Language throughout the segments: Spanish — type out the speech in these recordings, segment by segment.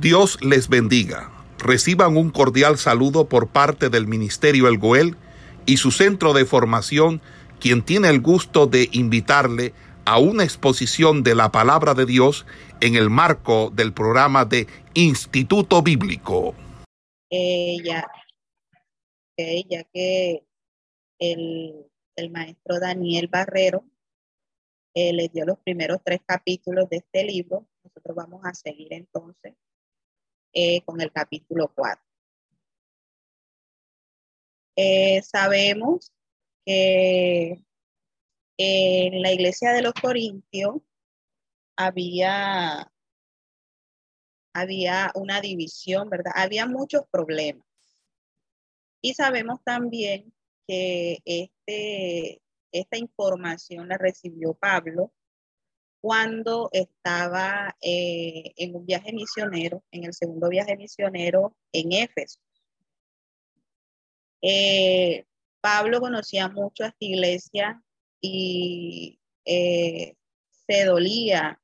Dios les bendiga. Reciban un cordial saludo por parte del Ministerio El Goel y su centro de formación, quien tiene el gusto de invitarle a una exposición de la palabra de Dios en el marco del programa de Instituto Bíblico. ya, ya que el, maestro Daniel Barrero eh, les dio los primeros tres capítulos de este libro, nosotros vamos a seguir entonces eh, con el capítulo 4. Eh, sabemos que en la iglesia de los Corintios había, había una división, ¿verdad? Había muchos problemas. Y sabemos también que este, esta información la recibió Pablo cuando estaba eh, en un viaje misionero, en el segundo viaje misionero en Éfeso. Eh, Pablo conocía mucho a esta iglesia y eh, se dolía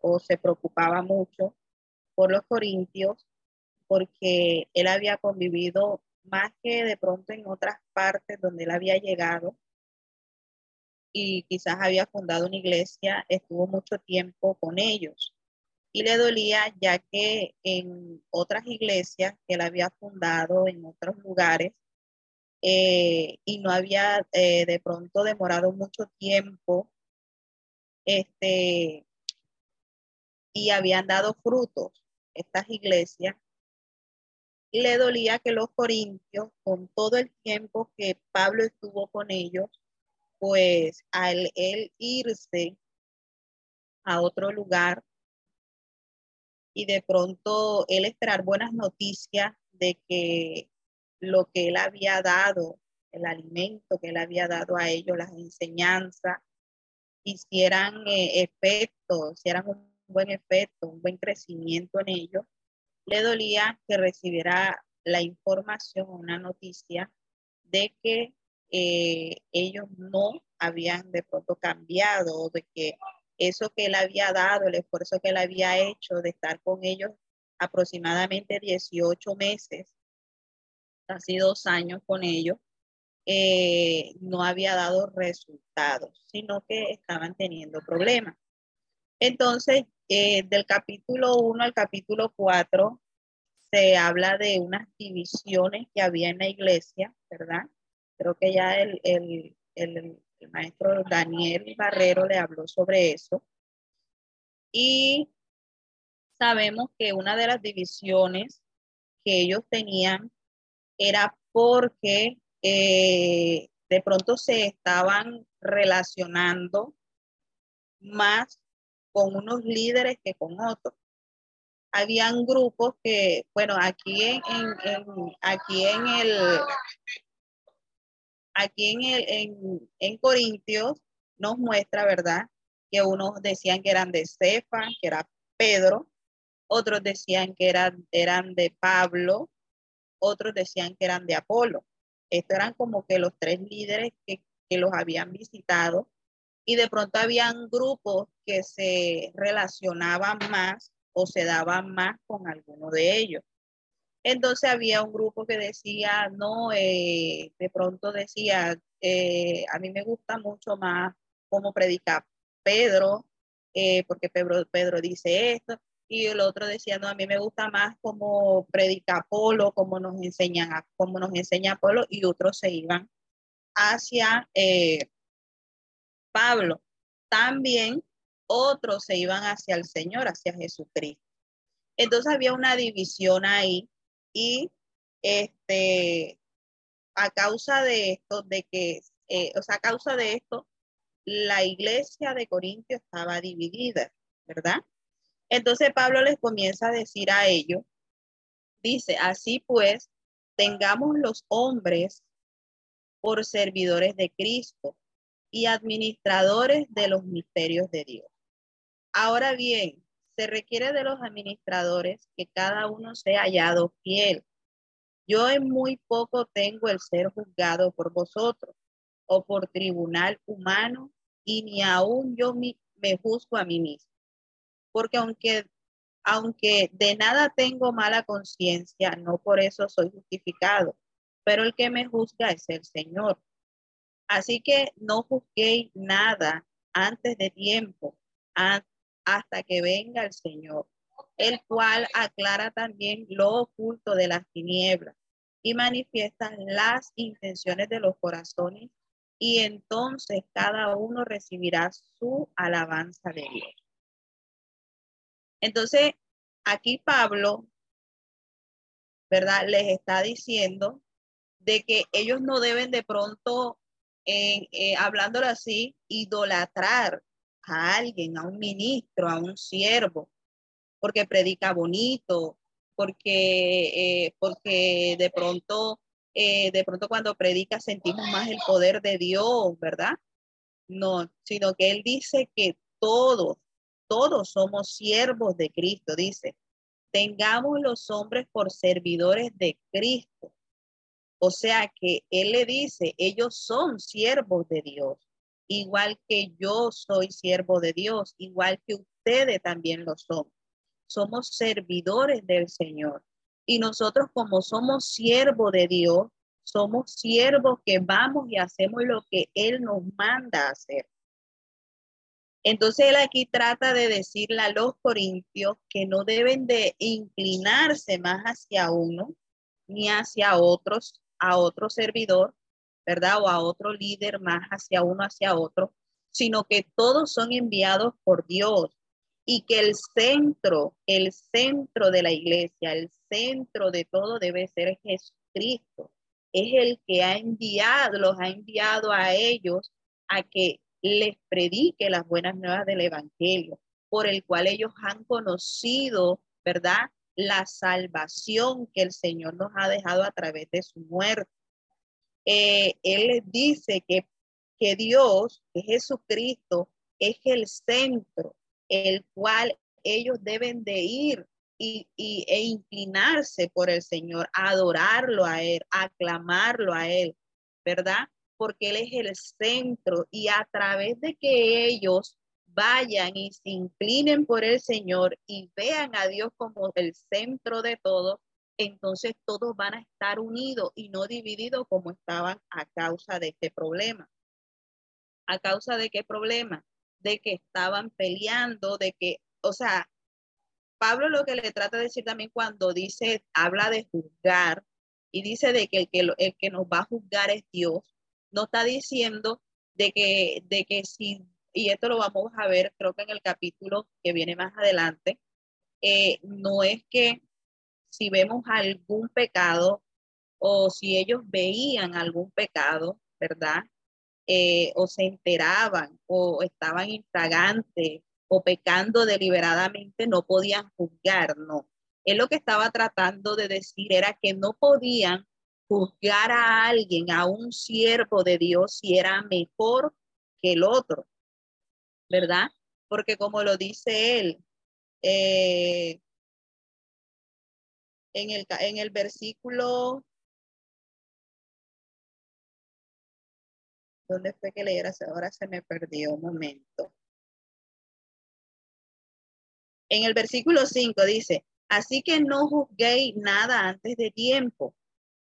o se preocupaba mucho por los corintios porque él había convivido más que de pronto en otras partes donde él había llegado y quizás había fundado una iglesia, estuvo mucho tiempo con ellos. Y le dolía ya que en otras iglesias que él había fundado en otros lugares eh, y no había eh, de pronto demorado mucho tiempo, este, y habían dado frutos estas iglesias, le dolía que los corintios, con todo el tiempo que Pablo estuvo con ellos, pues al él irse a otro lugar y de pronto él esperar buenas noticias de que lo que él había dado, el alimento que él había dado a ellos, las enseñanzas, hicieran eh, efecto, hicieran un buen efecto, un buen crecimiento en ellos, le dolía que recibiera la información, una noticia de que eh, ellos no habían de pronto cambiado, de que eso que él había dado, el esfuerzo que él había hecho de estar con ellos aproximadamente 18 meses, casi dos años con ellos, eh, no había dado resultados, sino que estaban teniendo problemas. Entonces, eh, del capítulo 1 al capítulo 4 se habla de unas divisiones que había en la iglesia, ¿verdad? Creo que ya el, el, el, maestro Daniel Barrero le habló sobre eso. Y sabemos que una de las divisiones que ellos tenían era porque eh, de pronto se estaban relacionando más con unos líderes que con otros. Habían grupos que, bueno, aquí en, aquí en el, aquí en, el, en, Corintios nos muestra, ¿verdad? Que unos decían que eran de Cefa, que era Pedro, otros decían que eran, eran de Pablo, otros decían que eran de Apolo. Estos eran como que los tres líderes que, que los habían visitado y de pronto habían grupos que se relacionaban más o se daban más con alguno de ellos. Entonces había un grupo que decía, no, eh, de pronto decía, eh, a mí me gusta mucho más cómo predica Pedro, eh, porque Pedro, Pedro dice esto, y el otro decía, no, a mí me gusta más cómo predica Polo, cómo nos enseñan, cómo nos enseña Polo, y otros se iban hacia Pablo. También otros se iban hacia el Señor, hacia Jesucristo. Entonces había una división ahí y este, a causa de esto, de que, eh, o sea, a causa de esto, la iglesia de Corintio estaba dividida, ¿verdad? Entonces Pablo les comienza a decir a ellos, dice, así pues, tengamos los hombres por servidores de Cristo y administradores de los misterios de Dios. Ahora bien, se requiere de los administradores que cada uno sea hallado fiel. Yo en muy poco tengo el ser juzgado por vosotros o por tribunal humano y ni aún yo me, juzgo a mí mismo. Porque aunque aunque de nada tengo mala conciencia, no por eso soy justificado, pero el que me juzga es el Señor. Así que no juzguéis nada antes de tiempo, hasta que venga el Señor, el cual aclara también lo oculto de las tinieblas y manifiesta las intenciones de los corazones, y entonces cada uno recibirá su alabanza de Dios. Entonces, aquí Pablo, ¿verdad? Les está diciendo de que ellos no deben de pronto, eh, hablándolo así, idolatrar a alguien, a un ministro, a un siervo, porque predica bonito, porque, eh, porque de pronto, eh, de pronto cuando predica sentimos más el poder de Dios, ¿verdad? No, sino que él dice que todos, todos somos siervos de Cristo, dice, tengamos los hombres por servidores de Cristo. O sea que él le dice, ellos son siervos de Dios, igual que yo soy siervo de Dios, igual que ustedes también lo son. Somos servidores del Señor. Y nosotros como somos siervos de Dios, somos siervos que vamos y hacemos lo que Él nos manda hacer. Entonces él aquí trata de decirle a los corintios que no deben de inclinarse más hacia uno ni hacia otros, a otro servidor, ¿verdad? O a otro líder más hacia uno, hacia otro, sino que todos son enviados por Dios y que el centro, el centro de la iglesia, el centro de todo debe ser Jesucristo. Es el que ha enviado, los ha enviado a ellos a que les predique las buenas nuevas del Evangelio, por el cual ellos han conocido, ¿verdad? La salvación que el Señor nos ha dejado a través de su muerte. Eh, él les dice que, que Dios, que Jesucristo, es el centro, el cual ellos deben de ir y, y, e inclinarse por el Señor, adorarlo a Él, aclamarlo a Él, ¿verdad? porque Él es el centro y a través de que ellos vayan y se inclinen por el Señor y vean a Dios como el centro de todo, entonces todos van a estar unidos y no divididos como estaban a causa de este problema. ¿A causa de qué problema? De que estaban peleando, de que, o sea, Pablo lo que le trata de decir también cuando dice, habla de juzgar y dice de que el que, el que nos va a juzgar es Dios, no está diciendo de que, de que si, y esto lo vamos a ver creo que en el capítulo que viene más adelante, eh, no es que si vemos algún pecado o si ellos veían algún pecado, ¿verdad? Eh, o se enteraban o estaban infragantes o pecando deliberadamente, no podían juzgar, no. Él lo que estaba tratando de decir era que no podían juzgar a alguien, a un siervo de Dios, si era mejor que el otro, ¿verdad? Porque como lo dice él, eh, en, el, en el versículo, ¿dónde fue que leyeras? Ahora se me perdió un momento. En el versículo 5 dice, así que no juzguéis nada antes de tiempo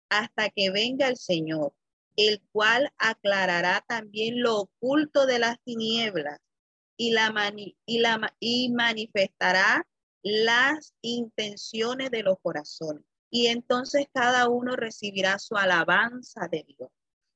hasta que venga el Señor, el cual aclarará también lo oculto de las tinieblas y, la y, la y manifestará las intenciones de los corazones. Y entonces cada uno recibirá su alabanza de Dios.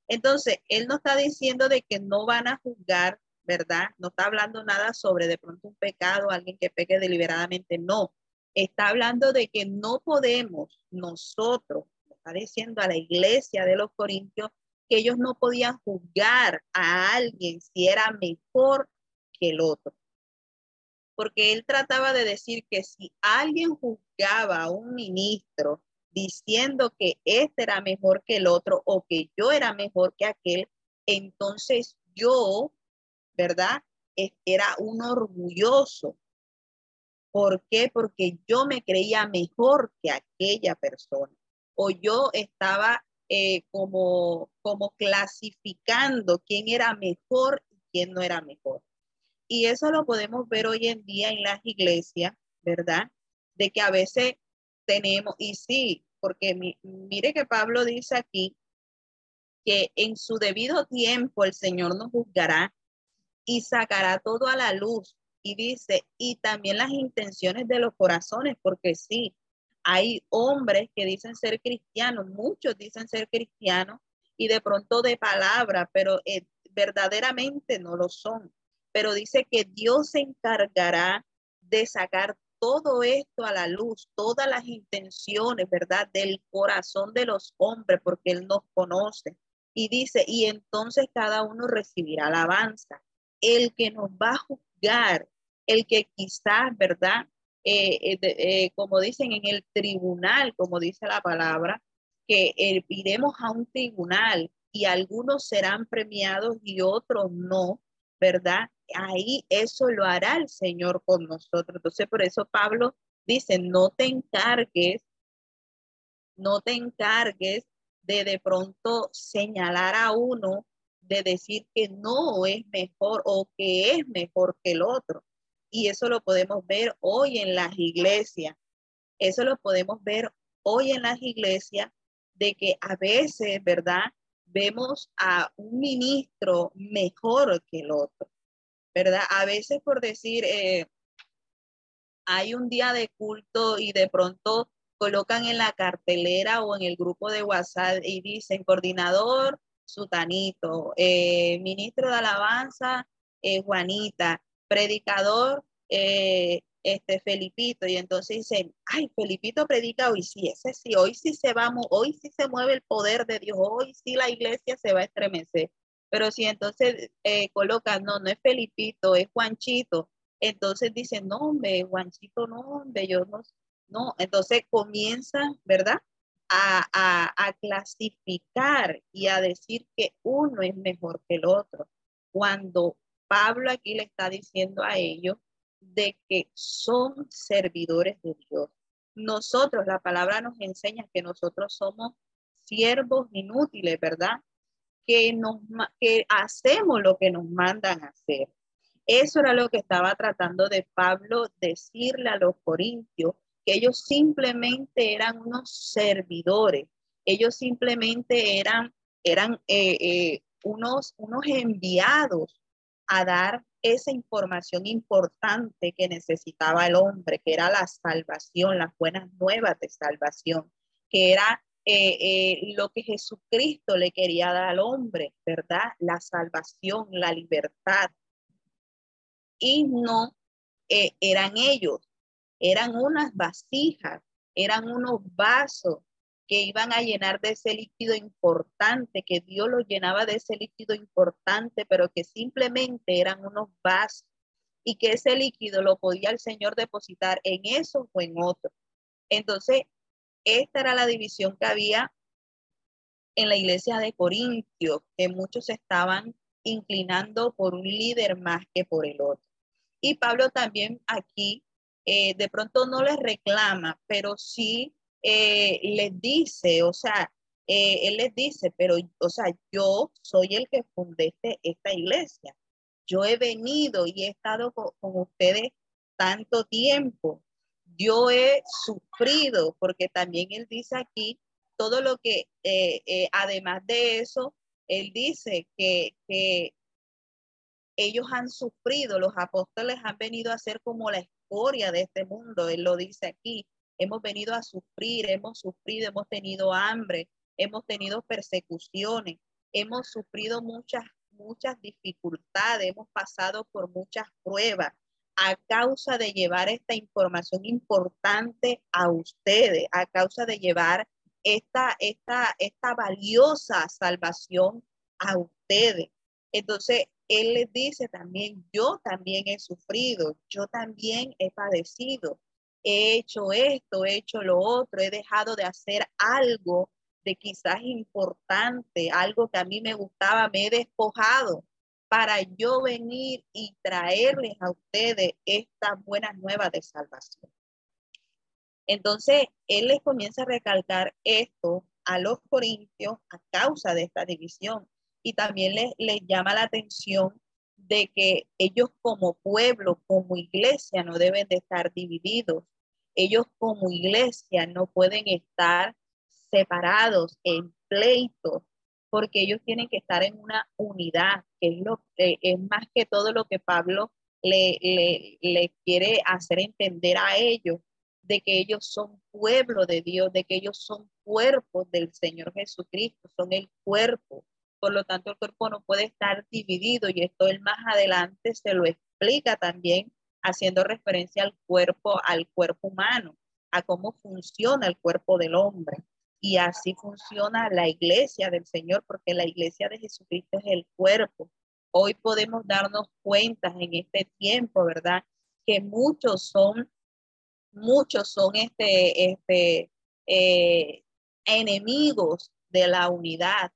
Entonces, él no está diciendo de que no van a juzgar, ¿verdad? No está hablando nada sobre de pronto un pecado, alguien que peque deliberadamente, no. Está hablando de que no podemos nosotros diciendo a la iglesia de los Corintios que ellos no podían juzgar a alguien si era mejor que el otro. Porque él trataba de decir que si alguien juzgaba a un ministro diciendo que este era mejor que el otro o que yo era mejor que aquel, entonces yo, ¿verdad? Era un orgulloso. ¿Por qué? Porque yo me creía mejor que aquella persona o yo estaba eh, como, como clasificando quién era mejor y quién no era mejor. Y eso lo podemos ver hoy en día en las iglesias, ¿verdad? de que a veces tenemos, y sí, porque mire que Pablo dice aquí que en su debido tiempo el Señor nos juzgará y sacará todo a la luz. Y dice, y también las intenciones de los corazones, porque sí, hay hombres que dicen ser cristianos, muchos dicen ser cristianos y de pronto de palabra, pero eh, verdaderamente no lo son. Pero dice que Dios se encargará de sacar todo esto a la luz, todas las intenciones, ¿verdad? Del corazón de los hombres, porque Él nos conoce. Y dice, y entonces cada uno recibirá alabanza. El que nos va a juzgar, el que quizás, ¿verdad? Eh, eh, eh, como dicen en el tribunal, como dice la palabra, que iremos a un tribunal y algunos serán premiados y otros no, ¿verdad? Ahí eso lo hará el Señor con nosotros. Entonces, por eso Pablo dice, no te encargues, no te encargues de de pronto señalar a uno, de decir que no es mejor o que es mejor que el otro. Y eso lo podemos ver hoy en las iglesias. Eso lo podemos ver hoy en las iglesias de que a veces, ¿verdad? Vemos a un ministro mejor que el otro, ¿verdad? A veces por decir, eh, hay un día de culto y de pronto colocan en la cartelera o en el grupo de WhatsApp y dicen coordinador Sutanito, eh, ministro de alabanza eh, Juanita, predicador este Felipito y entonces dicen, ay, Felipito predica hoy sí, ese sí, hoy sí se va, hoy sí se mueve el poder de Dios, hoy sí la iglesia se va a estremecer. Pero si entonces eh, no, no es Felipito, es Juanchito, entonces dicen, no, hombre, Juanchito, no, hombre, yo no, no, entonces comienzan, ¿verdad? A, a, a clasificar y a decir que uno es mejor que el otro, cuando Pablo aquí le está diciendo a ellos de que son servidores de Dios. Nosotros, la palabra nos enseña que nosotros somos siervos inútiles, ¿verdad? Que, nos, que hacemos lo que nos mandan hacer. Eso era lo que estaba tratando de Pablo decirle a los corintios, que ellos simplemente eran unos servidores, ellos simplemente eran, eran eh, eh, unos, unos enviados a dar esa información importante que necesitaba el hombre, que era la salvación, las buenas nuevas de salvación, que era eh, eh, lo que Jesucristo le quería dar al hombre, ¿verdad? La salvación, la libertad. Y no eh, eran ellos, eran unas vasijas, eran unos vasos que iban a llenar de ese líquido importante, que Dios los llenaba de ese líquido importante, pero que simplemente eran unos vasos y que ese líquido lo podía el Señor depositar en eso o en otro. Entonces, esta era la división que había en la iglesia de Corintio, que muchos estaban inclinando por un líder más que por el otro. Y Pablo también aquí, eh, de pronto no les reclama, pero sí eh, les dice, o sea, eh, él les dice, pero, o sea, yo soy el que fundé este, esta iglesia. Yo he venido y he estado con, ustedes tanto tiempo. Yo he sufrido, porque también él dice aquí todo lo que, eh, además de eso, él dice que, que ellos han sufrido, los apóstoles han venido a ser como la escoria de este mundo, él lo dice aquí, hemos venido a sufrir, hemos sufrido, hemos tenido hambre, hemos tenido persecuciones, hemos sufrido muchas, muchas dificultades, hemos pasado por muchas pruebas a causa de llevar esta información importante a ustedes, a causa de llevar esta, esta, esta valiosa salvación a ustedes. Entonces, Él les dice también, yo también he sufrido, yo también he padecido, he hecho esto, he hecho lo otro, he dejado de hacer algo de quizás importante, algo que a mí me gustaba, me he despojado para yo venir y traerles a ustedes estas buenas nuevas de salvación. Entonces, él les comienza a recalcar esto a los corintios a causa de esta división y también les, llama la atención de que ellos como pueblo, como iglesia, no deben de estar divididos. ellos como iglesia no pueden estar separados en pleitos, porque ellos tienen que estar en una unidad, que es, lo, es más que todo lo que Pablo le, quiere hacer entender a ellos, de que ellos son pueblo de Dios, de que ellos son cuerpo del Señor Jesucristo, son el cuerpo. Por lo tanto, el cuerpo no puede estar dividido y esto él más adelante se lo explica también haciendo referencia al cuerpo, al cuerpo humano, a cómo funciona el cuerpo del hombre. Y así funciona la iglesia del Señor, porque la iglesia de Jesucristo es el cuerpo. Hoy podemos darnos cuenta en este tiempo, ¿verdad? Que muchos son muchos son este, este, eh, enemigos de la unidad.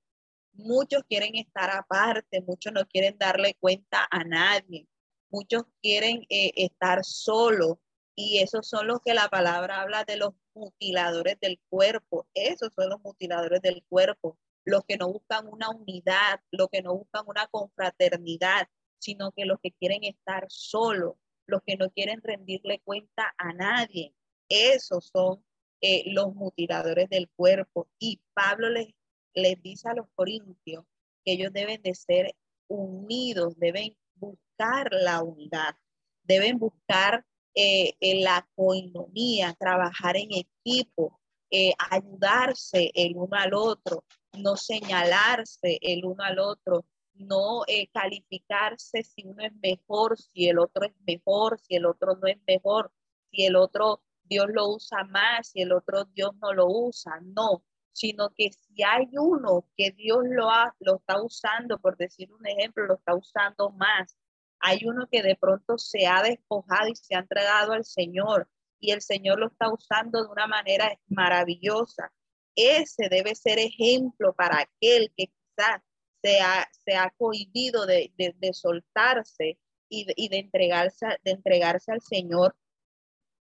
Muchos quieren estar aparte, muchos no quieren darle cuenta a nadie, muchos quieren eh, estar solos y esos son los que la palabra habla de los mutiladores del cuerpo. Esos son los mutiladores del cuerpo, los que no buscan una unidad, los que no buscan una confraternidad, sino que los que quieren estar solos, los que no quieren rendirle cuenta a nadie. Esos son eh, los mutiladores del cuerpo. Y Pablo les, les dice a los corintios que ellos deben de ser unidos, deben buscar la unidad, deben buscar eh, la coinonía, trabajar en equipo, eh, ayudarse el uno al otro, no señalarse el uno al otro, no eh, calificarse si uno es mejor, si el otro es mejor, si el otro no es mejor, si el otro Dios lo usa más, si el otro Dios no lo usa, no, sino que si hay uno que Dios lo, ha, lo está usando, por decir un ejemplo, lo está usando más, hay uno que de pronto se ha despojado y se ha entregado al Señor y el Señor lo está usando de una manera maravillosa. Ese debe ser ejemplo para aquel que quizás se ha, se ha cohibido de, de, soltarse y y de, entregarse, de entregarse al Señor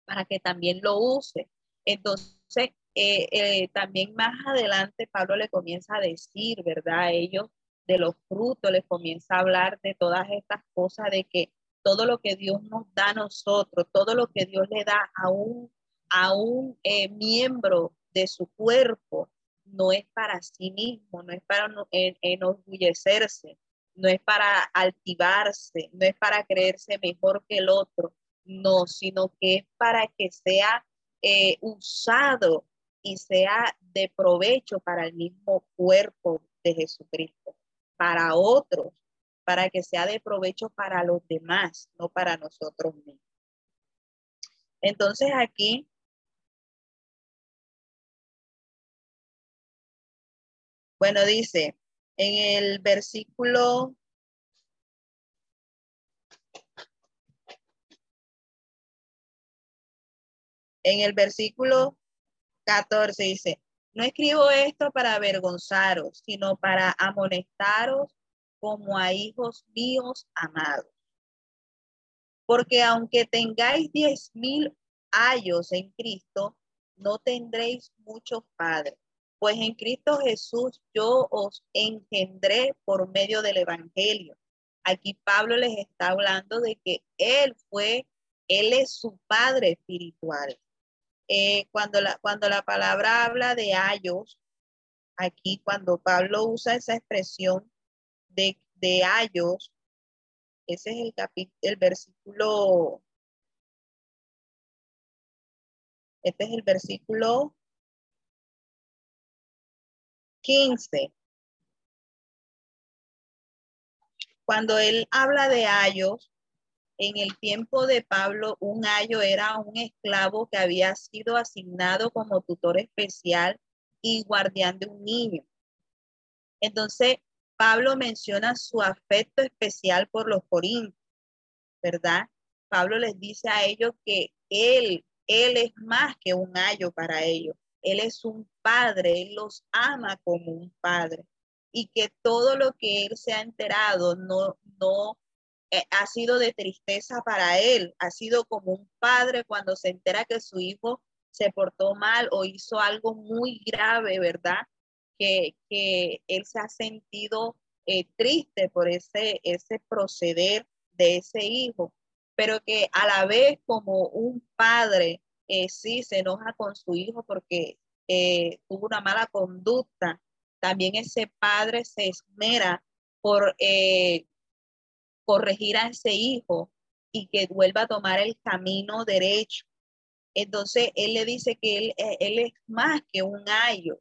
para que también lo use. Entonces, eh, eh, también más adelante Pablo le comienza a decir, ¿verdad? ellos de los frutos, les comienza a hablar de todas estas cosas, de que todo lo que Dios nos da a nosotros, todo lo que Dios le da a un, a un eh, miembro de su cuerpo, no es para sí mismo, no es para enorgullecerse, no es para altivarse, no es para creerse mejor que el otro, no, sino que es para que sea eh, usado y sea de provecho para el mismo cuerpo de Jesucristo, para otros, para que sea de provecho para los demás, no para nosotros mismos. Entonces aquí Bueno, dice en el versículo en el versículo 14 dice, no escribo esto para avergonzaros, sino para amonestaros como a hijos míos amados. Porque aunque tengáis diez mil años en Cristo, no tendréis muchos padres pues en Cristo Jesús yo os engendré por medio del Evangelio. Aquí Pablo les está hablando de que Él fue, Él es su Padre espiritual. Eh, cuando, la, cuando la palabra habla de ayos, aquí cuando Pablo usa esa expresión de, de ayos, ese es el capítulo, el versículo, este es el versículo 15. Cuando él habla de ayos, en el tiempo de Pablo, un ayo era un esclavo que había sido asignado como tutor especial y guardián de un niño. Entonces, Pablo menciona su afecto especial por los corintios, ¿verdad? Pablo les dice a ellos que él, él es más que un ayo para ellos. Él es un padre, Él los ama como un padre y que todo lo que Él se ha enterado no, no eh, ha sido de tristeza para Él, ha sido como un padre cuando se entera que su hijo se portó mal o hizo algo muy grave, ¿verdad? Que, que Él se ha sentido eh, triste por ese, ese proceder de ese hijo, pero que a la vez como un padre eh, sí se enoja con su hijo porque eh, tuvo una mala conducta, también ese padre se esmera por eh, corregir a ese hijo y que vuelva a tomar el camino derecho. Entonces él le dice que él, eh, él es más que un ayo,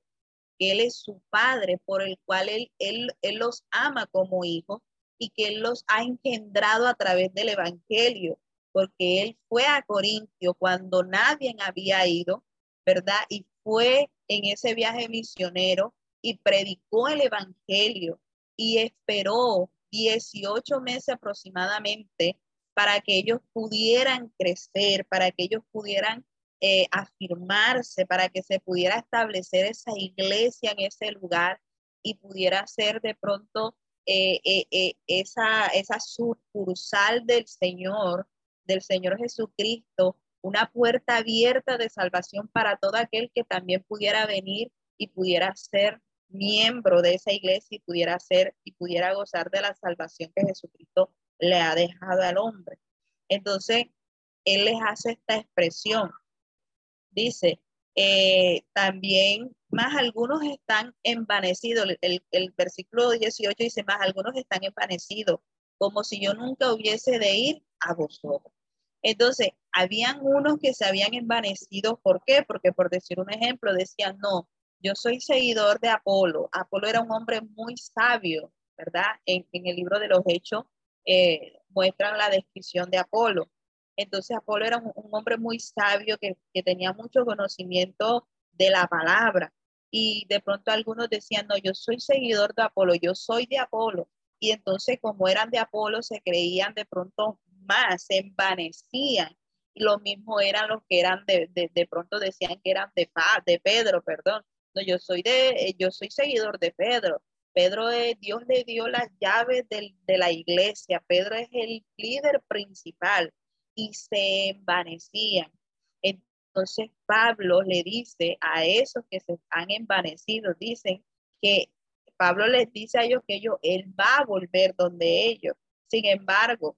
que él es su padre por el cual él, él, él los ama como hijos y que él los ha engendrado a través del evangelio, porque él fue a Corintio cuando nadie había ido, ¿verdad? Y fue en ese viaje misionero y predicó el evangelio y esperó 18 meses aproximadamente para que ellos pudieran crecer, para que ellos pudieran eh, afirmarse, para que se pudiera establecer esa iglesia en ese lugar y pudiera ser de pronto eh, eh, esa, esa sucursal del Señor, del Señor Jesucristo, una puerta abierta de salvación para todo aquel que también pudiera venir y pudiera ser miembro de esa iglesia y pudiera ser y pudiera gozar de la salvación que Jesucristo le ha dejado al hombre. Entonces, él les hace esta expresión. Dice, eh, también más algunos están envanecidos. El, el, versículo 18 dice, más algunos están envanecidos, como si yo nunca hubiese de ir a vosotros. Entonces, habían unos que se habían envanecido. ¿Por qué? Porque por decir un ejemplo, decían, no, yo soy seguidor de Apolo. Apolo era un hombre muy sabio, ¿verdad? En, el libro de los Hechos eh, muestran la descripción de Apolo. Entonces Apolo era un, hombre muy sabio que, que, tenía mucho conocimiento de la palabra. Y de pronto algunos decían, no, yo soy seguidor de Apolo, yo soy de Apolo. Y entonces como eran de Apolo, se creían de pronto más, se envanecían. Y lo mismo eran los que eran de, de, de pronto decían que eran de, de Pedro, perdón. No, yo soy de, yo soy seguidor de Pedro. Pedro, es, Dios le dio las llaves de la iglesia. Pedro es el líder principal y se envanecían. Entonces Pablo le dice a esos que se han envanecido, dicen que Pablo les dice a ellos que ellos, él va a volver donde ellos. Sin embargo,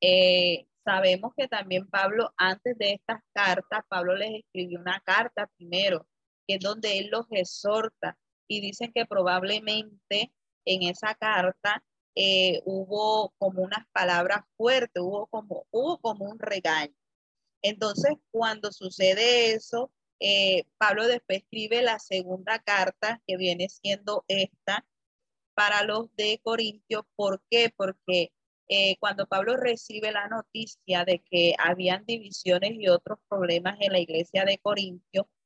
eh, sabemos que también Pablo, antes de estas cartas, Pablo les escribió una carta primero, que es donde él los exhorta y dicen que probablemente en esa carta eh, hubo como unas palabras fuertes, hubo como, hubo como un regaño. Entonces, cuando sucede eso, eh, Pablo después escribe la segunda carta, que viene siendo esta, para los de Corintios. ¿Por qué? Porque eh, cuando Pablo recibe la noticia de que habían divisiones y otros problemas en la iglesia de Corintios, Mm,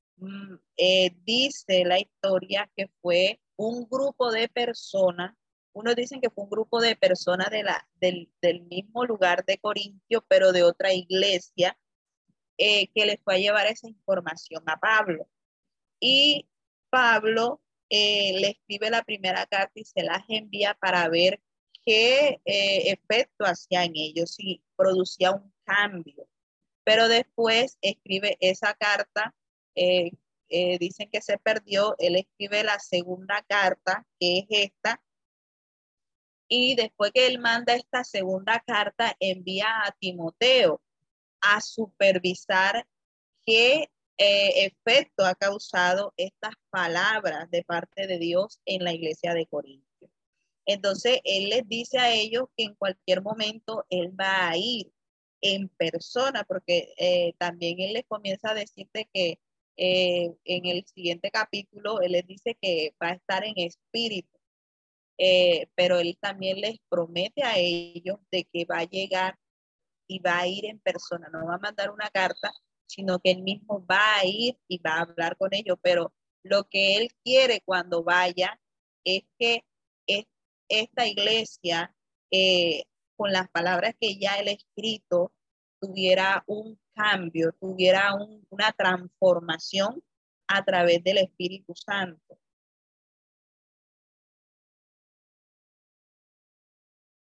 eh, dice la historia que fue un grupo de personas, unos dicen que fue un grupo de personas de la, del, mismo lugar de Corintio, pero de otra iglesia, eh, que les fue a llevar esa información a Pablo. Y Pablo eh, le escribe la primera carta y se las envía para ver qué efecto hacía en ellos, si producía un cambio. Pero después escribe esa carta eh, eh, dicen que se perdió, él escribe la segunda carta, que es esta, y después que él manda esta segunda carta, envía a Timoteo a supervisar qué eh, efecto ha causado estas palabras de parte de Dios en la iglesia de Corintio. Entonces, él les dice a ellos que en cualquier momento él va a ir en persona, porque también él les comienza a decirte que eh, en el siguiente capítulo, él les dice que va a estar en espíritu, eh, pero él también les promete a ellos de que va a llegar y va a ir en persona, no va a mandar una carta, sino que él mismo va a ir y va a hablar con ellos, pero lo que él quiere cuando vaya es que esta iglesia, eh, con las palabras que ya él ha escrito, tuviera un cambio, tuviera una transformación a través del Espíritu Santo.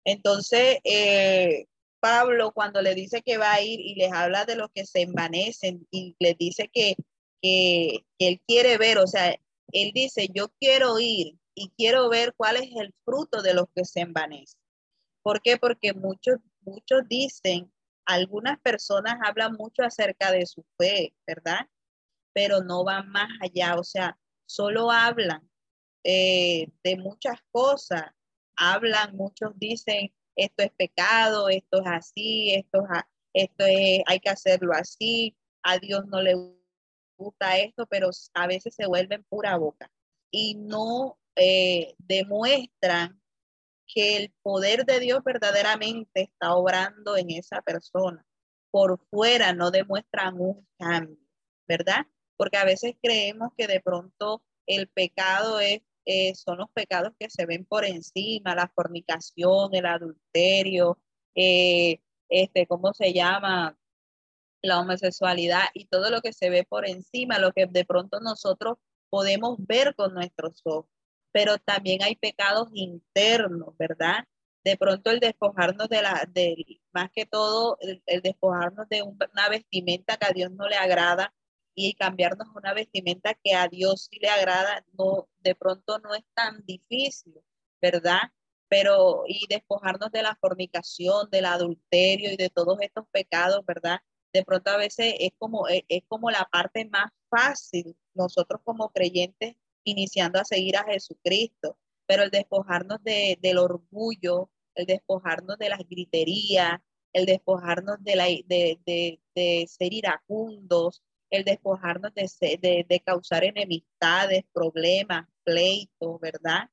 Entonces, eh, Pablo cuando le dice que va a ir y les habla de los que se envanecen y les dice que, que, él quiere ver, o sea, él dice, yo quiero ir y quiero ver cuál es el fruto de los que se envanecen. ¿Por qué? Porque muchos, muchos dicen algunas personas hablan mucho acerca de su fe, ¿verdad? Pero no van más allá, o sea, solo hablan eh, de muchas cosas, hablan, muchos dicen, esto es pecado, esto es así, esto es, esto es, hay que hacerlo así, a Dios no le gusta esto, pero a veces se vuelven pura boca y no eh, demuestran que el poder de Dios verdaderamente está obrando en esa persona. Por fuera no demuestran un cambio, ¿verdad? Porque a veces creemos que de pronto el pecado es, eh, son los pecados que se ven por encima, la fornicación, el adulterio, eh, este, ¿cómo se llama? La homosexualidad y todo lo que se ve por encima, lo que de pronto nosotros podemos ver con nuestros ojos pero también hay pecados internos, ¿verdad? De pronto el despojarnos de la, de, más que todo, el, despojarnos de una vestimenta que a Dios no le agrada y cambiarnos una vestimenta que a Dios sí le agrada, no, de pronto no es tan difícil, ¿verdad? Pero, y despojarnos de la fornicación, del adulterio y de todos estos pecados, ¿verdad? De pronto a veces es como, es, es como la parte más fácil, nosotros como creyentes, iniciando a seguir a Jesucristo, pero el despojarnos de, del orgullo, el despojarnos de las griterías, el despojarnos de, la, de, de, de ser iracundos, el despojarnos de, de, causar enemistades, problemas, pleitos, ¿verdad?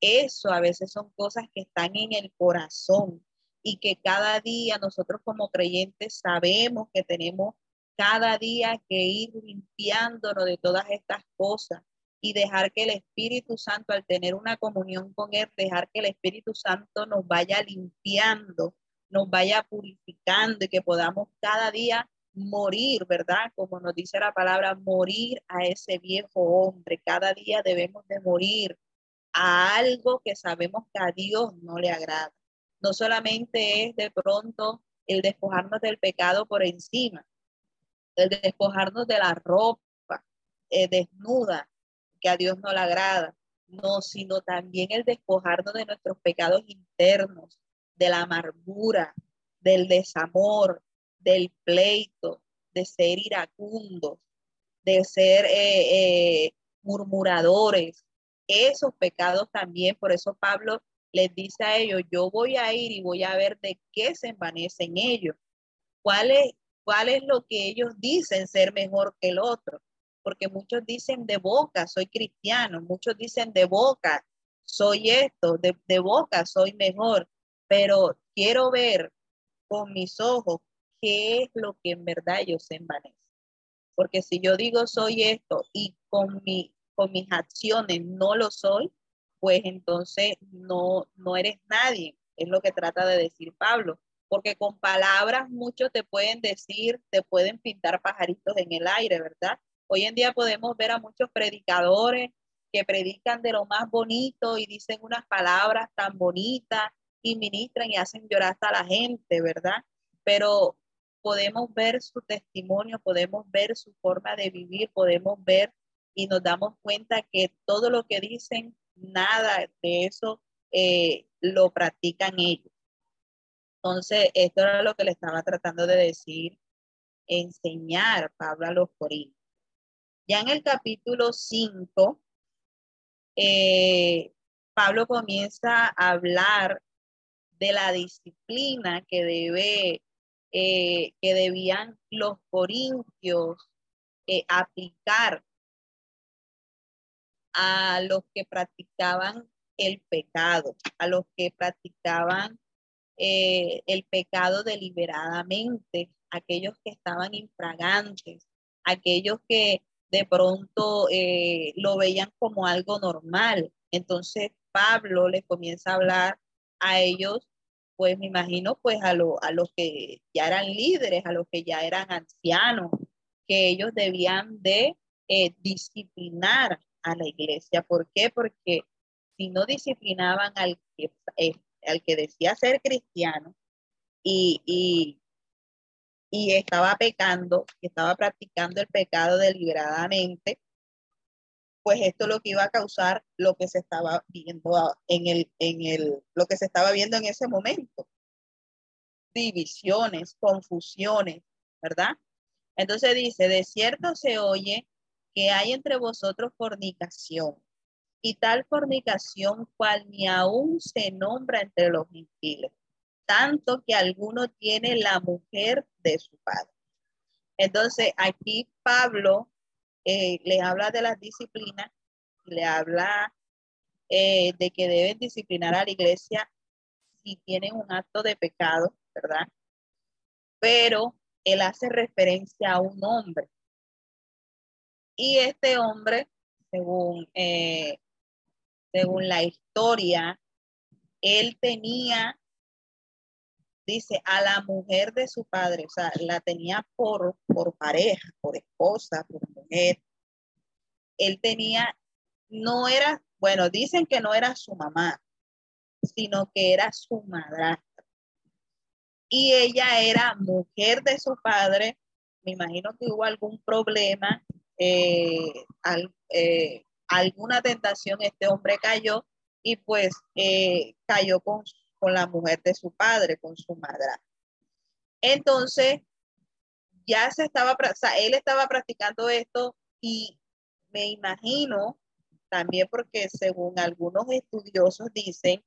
Eso a veces son cosas que están en el corazón y que cada día nosotros como creyentes sabemos que tenemos cada día que ir limpiándonos de todas estas cosas y dejar que el Espíritu Santo, al tener una comunión con Él, dejar que el Espíritu Santo nos vaya limpiando, nos vaya purificando y que podamos cada día morir, ¿verdad? Como nos dice la palabra, morir a ese viejo hombre. Cada día debemos de morir a algo que sabemos que a Dios no le agrada. No solamente es de pronto el despojarnos del pecado por encima, el despojarnos de la ropa eh, desnuda, que a Dios no le agrada, no, sino también el despojarnos de nuestros pecados internos, de la amargura, del desamor, del pleito, de ser iracundos, de ser eh, eh, murmuradores. Esos pecados también, por eso Pablo les dice a ellos, yo voy a ir y voy a ver de qué se envanecen ellos, cuál es, cuál es lo que ellos dicen ser mejor que el otro porque muchos dicen de boca, soy cristiano, muchos dicen de boca, soy esto, de, boca, soy mejor, pero quiero ver con mis ojos qué es lo que en verdad ellos se envanecen. Porque si yo digo soy esto y con, mi, con mis acciones no lo soy, pues entonces no, no eres nadie, es lo que trata de decir Pablo. Porque con palabras muchos te pueden decir, te pueden pintar pajaritos en el aire, ¿verdad? Hoy en día podemos ver a muchos predicadores que predican de lo más bonito y dicen unas palabras tan bonitas y ministran y hacen llorar hasta la gente, ¿verdad? Pero podemos ver su testimonio, podemos ver su forma de vivir, podemos ver y nos damos cuenta que todo lo que dicen, nada de eso eh, lo practican ellos. Entonces, esto era lo que le estaba tratando de decir, enseñar Pablo a los Corintios. Ya en el capítulo 5, eh, Pablo comienza a hablar de la disciplina que debe, eh, que debían los corintios eh, aplicar a los que practicaban el pecado, a los que practicaban el pecado deliberadamente, aquellos que estaban infragantes, aquellos que de pronto eh, lo veían como algo normal. Entonces Pablo le comienza a hablar a ellos, pues me imagino, pues a, a los que ya eran líderes, a los que ya eran ancianos, que ellos debían de eh, disciplinar a la iglesia. ¿Por qué? Porque si no disciplinaban al que, eh, al que decía ser cristiano y estaba pecando, estaba practicando el pecado deliberadamente, pues esto es lo que iba a causar lo que se estaba viendo en el, en el, lo que se estaba viendo en ese momento. divisiones, confusiones, ¿verdad? Entonces dice, de cierto se oye que hay entre vosotros fornicación, y tal fornicación cual ni aún se nombra entre los gentiles, tanto que alguno tiene la mujer de su padre. Entonces, aquí Pablo eh, le habla de las disciplinas, le habla eh, de que deben disciplinar a la iglesia si tienen un acto de pecado, ¿verdad? Pero él hace referencia a un hombre. Y este hombre, según, eh, según la historia, él tenía, dice, a la mujer de su padre, o sea, la tenía por, por pareja, por esposa, por mujer. Él tenía, no era bueno, dicen que no era su mamá, sino que era su madrastra. Y ella era mujer de su padre. Me imagino que hubo algún problema, eh, eh, alguna tentación, este hombre cayó y pues eh, cayó con, con la mujer de su padre, con su madrastra. Entonces, ya se estaba, él estaba practicando esto y me imagino también porque según algunos estudiosos dicen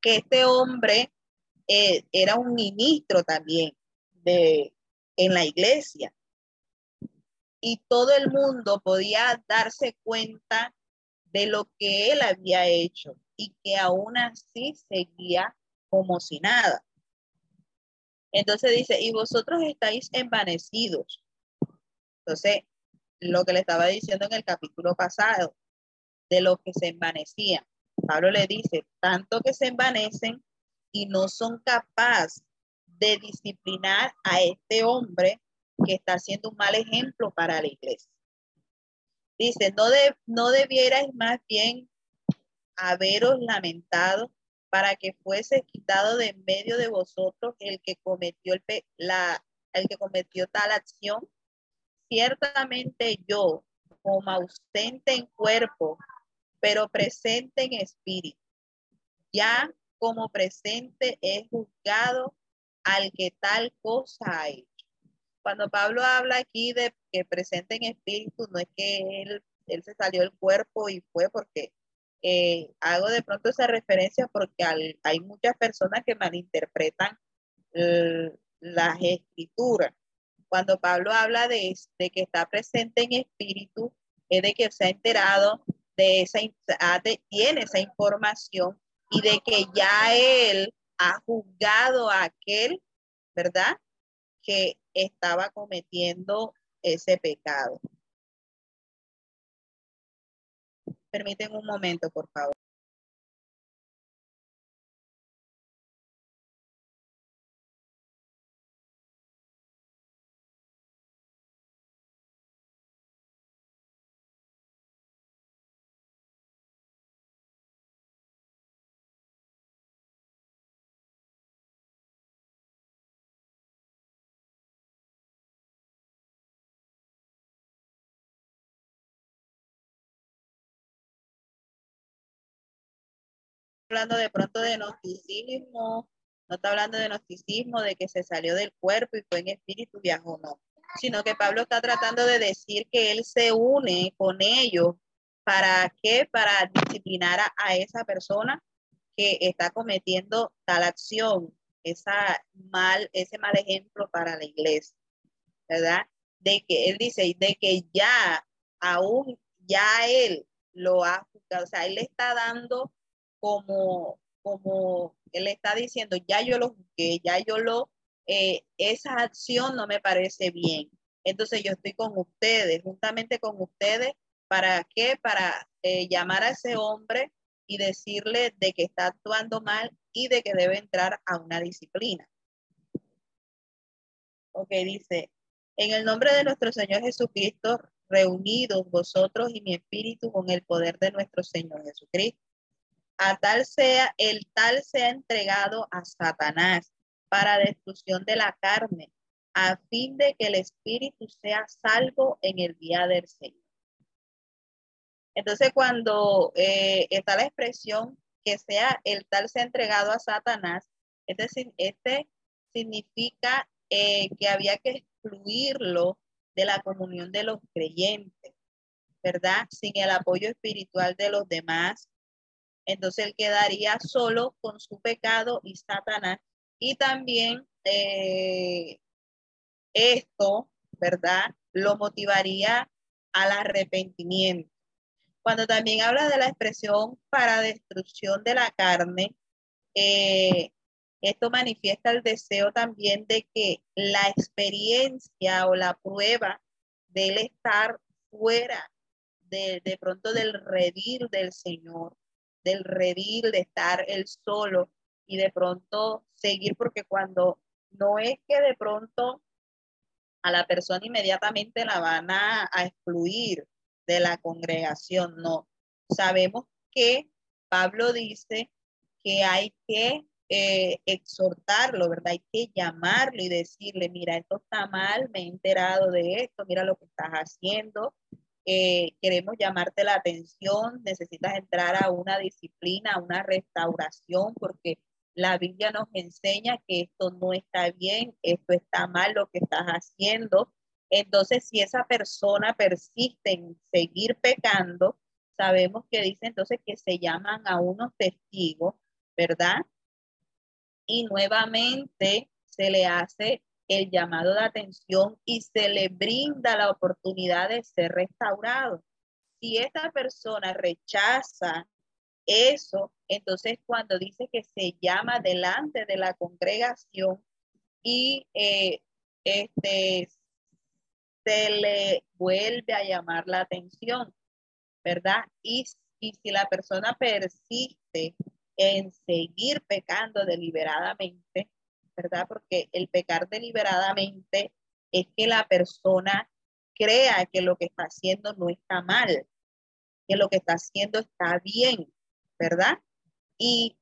que este hombre eh, era un ministro también de, en la iglesia. Y todo el mundo podía darse cuenta de lo que él había hecho y que aún así seguía como si nada. Entonces dice, y vosotros estáis envanecidos. Entonces, lo que le estaba diciendo en el capítulo pasado, de lo que se envanecían. Pablo le dice, tanto que se envanecen y no son capaces de disciplinar a este hombre que está haciendo un mal ejemplo para la iglesia. Dice, no, de, no debierais más bien haberos lamentado para que fuese quitado de en medio de vosotros el que cometió el, la, el que cometió tal acción. Ciertamente yo, como ausente en cuerpo, pero presente en espíritu. Ya como presente es juzgado al que tal cosa ha. Cuando Pablo habla aquí de que presente en espíritu, no es que él, él se salió del cuerpo y fue porque eh, hago de pronto esa referencia porque hay muchas personas que malinterpretan las escrituras. Cuando Pablo habla de, que está presente en espíritu, es de que se ha enterado de esa, tiene esa información y de que ya él ha juzgado a aquel, ¿verdad? Que estaba cometiendo ese pecado. Permiten un momento, por favor. Hablando de pronto de gnosticismo, no está hablando de gnosticismo, de que se salió del cuerpo y fue en espíritu, viajó, no, sino que Pablo está tratando de decir que él se une con ellos. ¿Para qué? Para disciplinar a, esa persona que está cometiendo tal acción, esa mal, ese mal ejemplo para la iglesia, ¿verdad? De que él dice, de que ya, aún ya él lo ha juzgado, o sea, él le está dando como, como él está diciendo, ya yo lo juzgué, ya yo lo, eh, esa acción no me parece bien. Entonces yo estoy con ustedes, juntamente con ustedes, ¿para qué? Para eh, llamar a ese hombre y decirle de que está actuando mal y de que debe entrar a una disciplina. Ok, dice, en el nombre de nuestro Señor Jesucristo, reunidos vosotros y mi espíritu con el poder de nuestro Señor Jesucristo a tal sea, el tal sea entregado a Satanás para destrucción de la carne, a fin de que el espíritu sea salvo en el día del Señor. Entonces, cuando eh, está la expresión que sea el tal sea entregado a Satanás, es decir, este significa eh, que había que excluirlo de la comunión de los creyentes, ¿verdad? Sin el apoyo espiritual de los demás. Entonces él quedaría solo con su pecado y Satanás. Y también eh, esto, ¿verdad? Lo motivaría al arrepentimiento. Cuando también habla de la expresión para destrucción de la carne, eh, esto manifiesta el deseo también de que la experiencia o la prueba del estar fuera de, de pronto del redil del Señor, del redil de estar él solo y de pronto seguir, porque cuando no es que de pronto a la persona inmediatamente la van a, excluir de la congregación, no. Sabemos que Pablo dice que hay que eh, exhortarlo, ¿verdad? Hay que llamarlo y decirle, mira, esto está mal, me he enterado de esto, mira lo que estás haciendo, eh, queremos llamarte la atención, necesitas entrar a una disciplina, a una restauración, porque la Biblia nos enseña que esto no está bien, esto está mal lo que estás haciendo. Entonces, si esa persona persiste en seguir pecando, sabemos que dice entonces que se llaman a unos testigos, ¿verdad? y nuevamente se le hace el llamado de atención y se le brinda la oportunidad de ser restaurado. Si esta persona rechaza eso, entonces cuando dice que se llama delante de la congregación y eh, este, se le vuelve a llamar la atención, ¿verdad? Y, y si la persona persiste en seguir pecando deliberadamente, ¿verdad? Porque el pecar deliberadamente es que la persona crea que lo que está haciendo no está mal, que lo que está haciendo está bien, ¿verdad? Y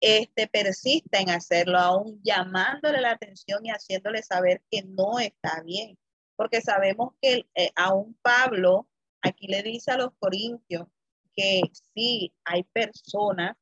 este persiste en hacerlo, aún llamándole la atención y haciéndole saber que no está bien. Porque sabemos que eh, aún Pablo aquí le dice a los corintios que sí hay personas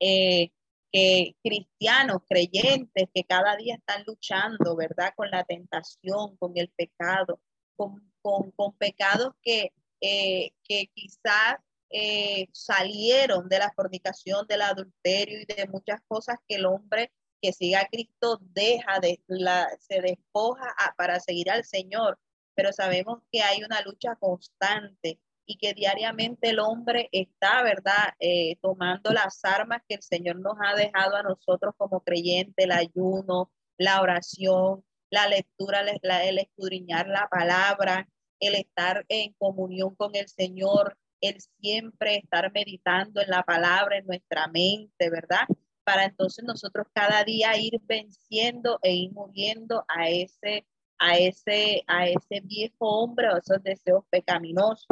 eh, que cristianos, creyentes, que cada día están luchando, ¿verdad? Con la tentación, con el pecado, con, con, pecados que, eh, que quizás eh, salieron de la fornicación, del adulterio y de muchas cosas que el hombre que siga a Cristo deja de la, se despoja para seguir al Señor. Pero sabemos que hay una lucha constante y que diariamente el hombre está, ¿verdad?, eh, tomando las armas que el Señor nos ha dejado a nosotros como creyentes, el ayuno, la oración, la lectura, el escudriñar la palabra, el estar en comunión con el Señor, el siempre estar meditando en la palabra en nuestra mente, ¿verdad? Para entonces nosotros cada día ir venciendo e ir muriendo a ese, a ese, a ese viejo hombre o esos deseos pecaminosos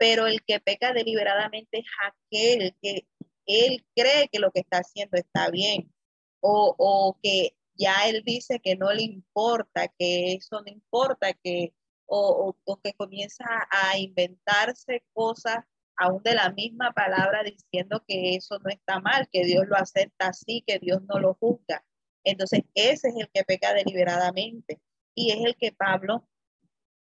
pero el que peca deliberadamente es aquel que él cree que lo que está haciendo está bien o, o que ya él dice que no le importa, que eso no importa, que o, o, que comienza a inventarse cosas aún de la misma palabra diciendo que eso no está mal, que Dios lo acepta así, que Dios no lo juzga. Entonces, ese es el que peca deliberadamente y es el que Pablo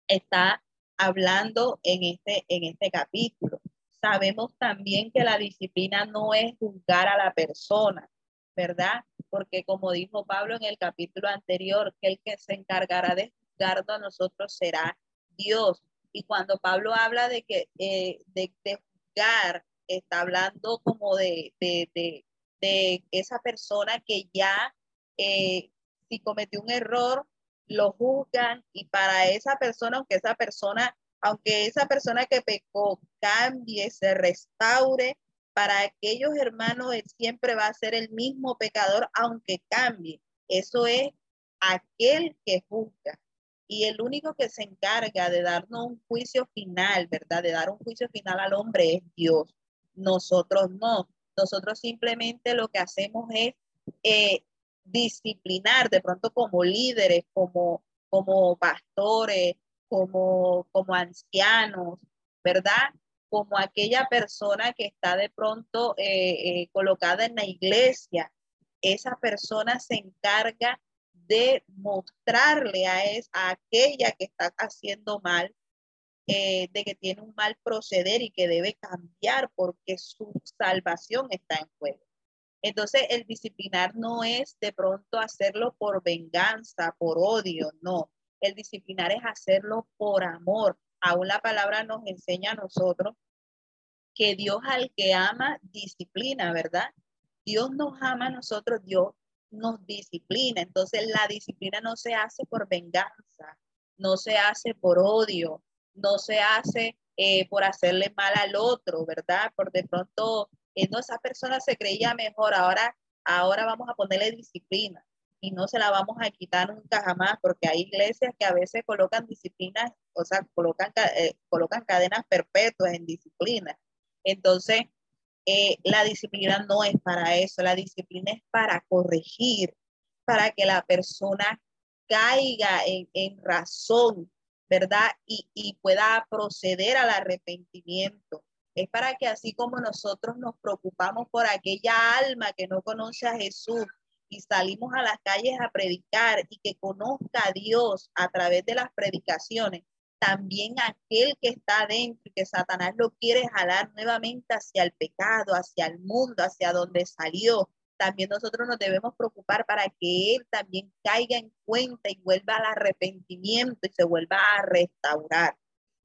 está hablando en este, en este capítulo. Sabemos también que la disciplina no es juzgar a la persona, ¿verdad? Porque como dijo Pablo en el capítulo anterior, que el que se encargará de juzgarnos a nosotros será Dios. Y cuando Pablo habla de que eh, de, juzgar, está hablando como de, de, de, esa persona que ya, eh, si cometió un error, lo juzgan y para esa persona, aunque esa persona, aunque esa persona que pecó cambie, se restaure, para aquellos hermanos él siempre va a ser el mismo pecador aunque cambie. Eso es aquel que juzga. Y el único que se encarga de darnos un juicio final, ¿verdad? De dar un juicio final al hombre es Dios. Nosotros no. Nosotros simplemente lo que hacemos es eh, disciplinar de pronto como líderes, como, como pastores, como, como ancianos, ¿verdad? Como aquella persona que está de pronto eh, eh, colocada en la iglesia esa persona se encarga de mostrarle a, es, a aquella que está haciendo mal, eh, de que tiene un mal proceder y que debe cambiar porque su salvación está en juego. Entonces, el disciplinar no es de pronto hacerlo por venganza, por odio, no. El disciplinar es hacerlo por amor. Aún la palabra nos enseña a nosotros que Dios al que ama disciplina, ¿verdad? Dios nos ama a nosotros, Dios nos disciplina. Entonces la disciplina no se hace por venganza, no se hace por odio, no se hace eh, por hacerle mal al otro, ¿verdad? Por de pronto, eh, no, esa persona se creía mejor, ahora, ahora vamos a ponerle disciplina y no se la vamos a quitar nunca jamás, porque hay iglesias que a veces colocan disciplinas, o sea, colocan, eh, colocan cadenas perpetuas en disciplina. Entonces, eh, la disciplina no es para eso, la disciplina es para corregir, para que la persona caiga en, razón, ¿verdad? Y, pueda proceder al arrepentimiento. Es para que así como nosotros nos preocupamos por aquella alma que no conoce a Jesús y salimos a las calles a predicar y que conozca a Dios a través de las predicaciones, también aquel que está dentro y que Satanás lo quiere jalar nuevamente hacia el pecado, hacia el mundo, hacia donde salió. También nosotros nos debemos preocupar para que él también caiga en cuenta y vuelva al arrepentimiento y se vuelva a restaurar,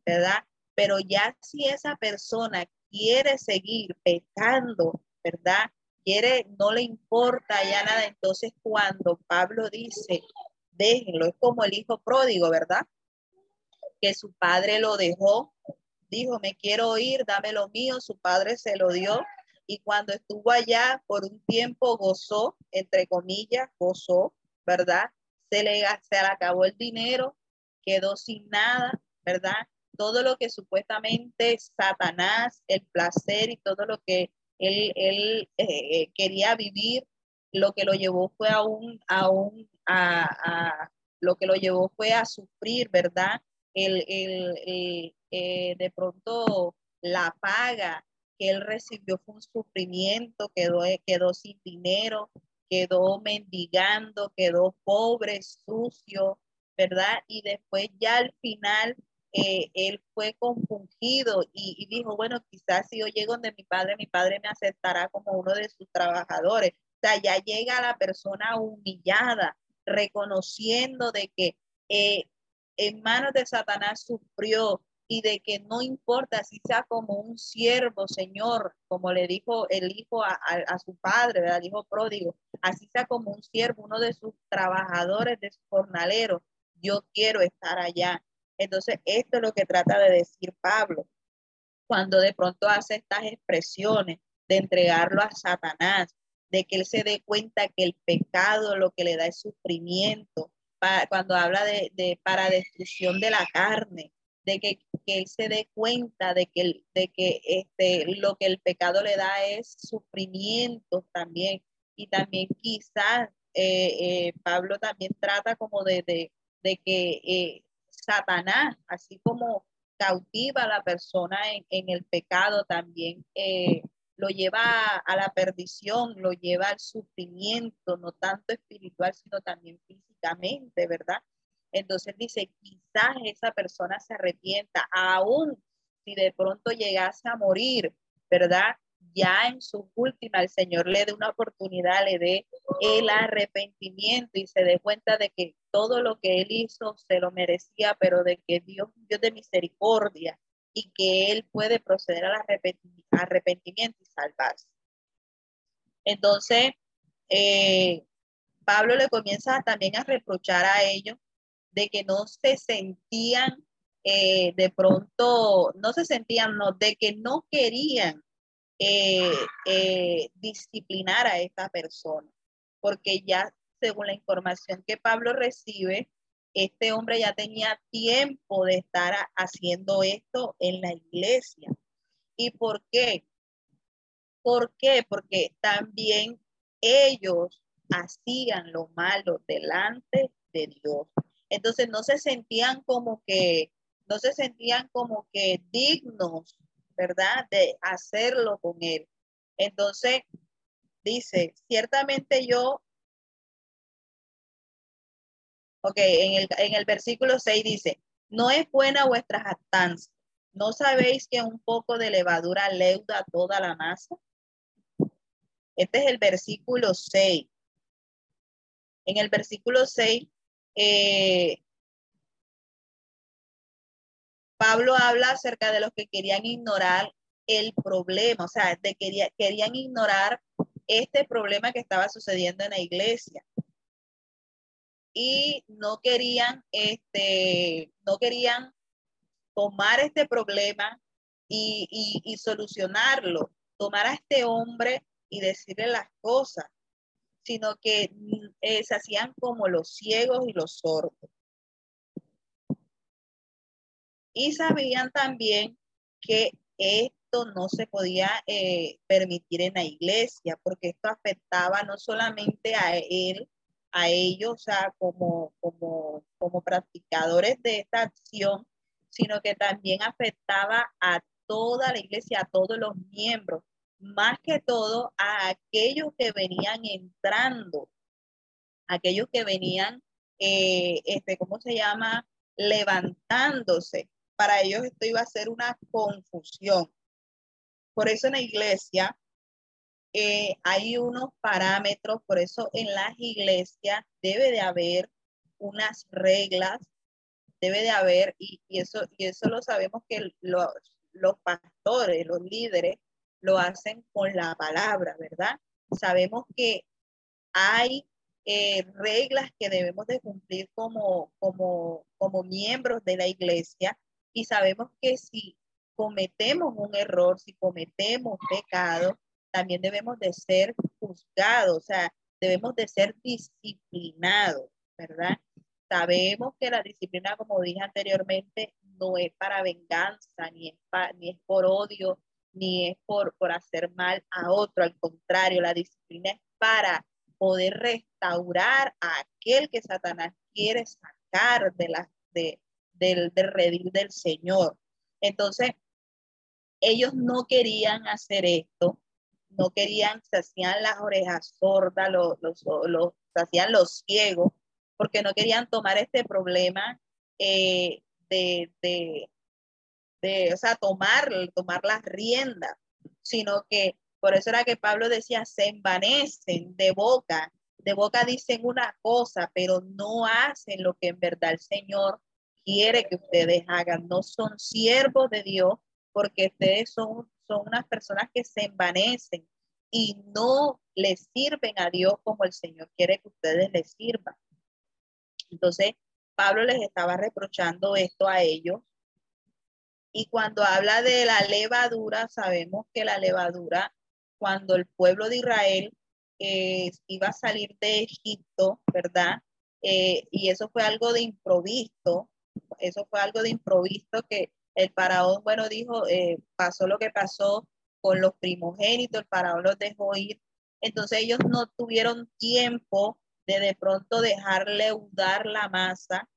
¿verdad? Pero ya si esa persona quiere seguir pecando, ¿verdad? Quiere, no le importa ya nada. Entonces cuando Pablo dice, déjenlo, es como el hijo pródigo, ¿verdad? que su padre lo dejó, dijo, me quiero ir, dame lo mío, su padre se lo dio y cuando estuvo allá por un tiempo gozó, entre comillas, gozó, ¿verdad? Se le, se le acabó el dinero, quedó sin nada, ¿verdad? Todo lo que supuestamente Satanás, el placer y todo lo que él, él eh, quería vivir, lo que lo llevó fue a un, a un, a, a, lo que lo llevó fue a sufrir, ¿verdad? el, el, eh, de pronto la paga que él recibió fue un sufrimiento, quedó, quedó sin dinero, quedó mendigando, quedó pobre, sucio, ¿verdad? Y después ya al final eh, él fue compungido y, dijo, bueno, quizás si yo llego donde mi padre, mi padre me aceptará como uno de sus trabajadores. O sea, ya llega la persona humillada, reconociendo de que eh, en manos de Satanás sufrió y de que no importa si sea como un siervo, Señor, como le dijo el hijo a, su padre, el hijo pródigo, así sea como un siervo, uno de sus trabajadores, de su jornalero, yo quiero estar allá. Entonces, esto es lo que trata de decir Pablo cuando de pronto hace estas expresiones de entregarlo a Satanás, de que él se dé cuenta que el pecado lo que le da es sufrimiento, cuando habla de, para destrucción de la carne, de que, él se dé cuenta de que, de que este, lo que el pecado le da es sufrimiento también. Y también quizás eh, eh, Pablo también trata como de, de, que eh, Satanás, así como cautiva a la persona en, el pecado, también lo lleva a la perdición, lo lleva al sufrimiento, no tanto espiritual, sino también físicamente, ¿verdad? Entonces dice, quizás esa persona se arrepienta, aún si de pronto llegase a morir, ¿verdad? Ya en su última, el Señor le dé una oportunidad, le dé el arrepentimiento y se dé cuenta de que todo lo que él hizo se lo merecía, pero de que Dios, Dios de misericordia, y que él puede proceder al arrepentimiento y salvarse. Entonces, eh, Pablo le comienza también a reprochar a ellos de que no se sentían eh, de pronto, no se sentían, no, de que no querían eh, disciplinar a esta persona, porque ya según la información que Pablo recibe, este hombre ya tenía tiempo de estar haciendo esto en la iglesia. ¿Y por qué? ¿Por qué? Porque también ellos hacían lo malo delante de Dios. Entonces no se sentían como que, no se sentían como que dignos, ¿verdad? De hacerlo con él. Entonces, dice, ciertamente yo, ok, en el, en el versículo 6 dice, no es buena vuestra jactancia. ¿No sabéis que un poco de levadura leuda toda la masa? Este es el versículo 6. En el versículo 6, eh, Pablo habla acerca de los que querían ignorar el problema, o sea, de quería, querían ignorar este problema que estaba sucediendo en la iglesia. Y no querían, este, no querían tomar este problema y, y, solucionarlo, tomar a este hombre y decirle las cosas, sino que eh, se hacían como los ciegos y los sordos. Y sabían también que esto no se podía eh, permitir en la iglesia, porque esto afectaba no solamente a él, a ellos, sea, como, como, como practicadores de esta acción, sino que también afectaba a toda la iglesia, a todos los miembros, más que todo a aquellos que venían entrando, aquellos que venían, eh, este, ¿cómo se llama? Levantándose. Para ellos esto iba a ser una confusión. Por eso en la iglesia eh, hay unos parámetros, por eso en las iglesias debe de haber unas reglas, debe de haber, y, eso, y eso lo sabemos que los, los pastores, los líderes, lo hacen con la palabra, ¿verdad? Sabemos que hay eh, reglas que debemos de cumplir como, como, como miembros de la iglesia y sabemos que si cometemos un error, si cometemos pecado, también debemos de ser juzgados, o sea, debemos de ser disciplinados, ¿verdad? Sabemos que la disciplina, como dije anteriormente, no es para venganza, ni es, ni es por odio, ni es por, por hacer mal a otro. Al contrario, la disciplina es para poder restaurar a aquel que Satanás quiere sacar de la, de, del, del redil del Señor. Entonces, ellos no querían hacer esto, no querían, se hacían las orejas sordas, los, los, los se hacían los ciegos, porque no querían tomar este problema eh, de, de, o sea, tomar, tomar las riendas, sino que por eso era que Pablo decía, se envanecen de boca, de boca dicen una cosa, pero no hacen lo que en verdad el Señor quiere que ustedes hagan. No son siervos de Dios porque ustedes son, son unas personas que se envanecen y no le sirven a Dios como el Señor quiere que ustedes le sirvan. Entonces, Pablo les estaba reprochando esto a ellos y cuando habla de la levadura, sabemos que la levadura, cuando el pueblo de Israel eh, iba a salir de Egipto, ¿verdad? Eh, y eso fue algo de improviso, eso fue algo de improviso que el faraón, bueno, dijo, eh, pasó lo que pasó con los primogénitos, el faraón los dejó ir. Entonces ellos no tuvieron tiempo de de pronto dejar leudar la masa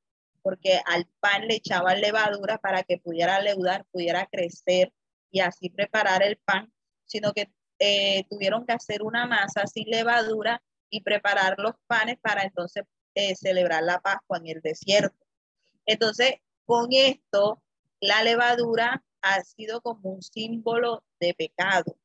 porque al pan le echaban levadura para que pudiera leudar, pudiera crecer y así preparar el pan, sino que eh, tuvieron que hacer una masa sin levadura y preparar los panes para entonces eh, celebrar la Pascua en el desierto. Entonces, con esto, la levadura ha sido como un símbolo de pecado.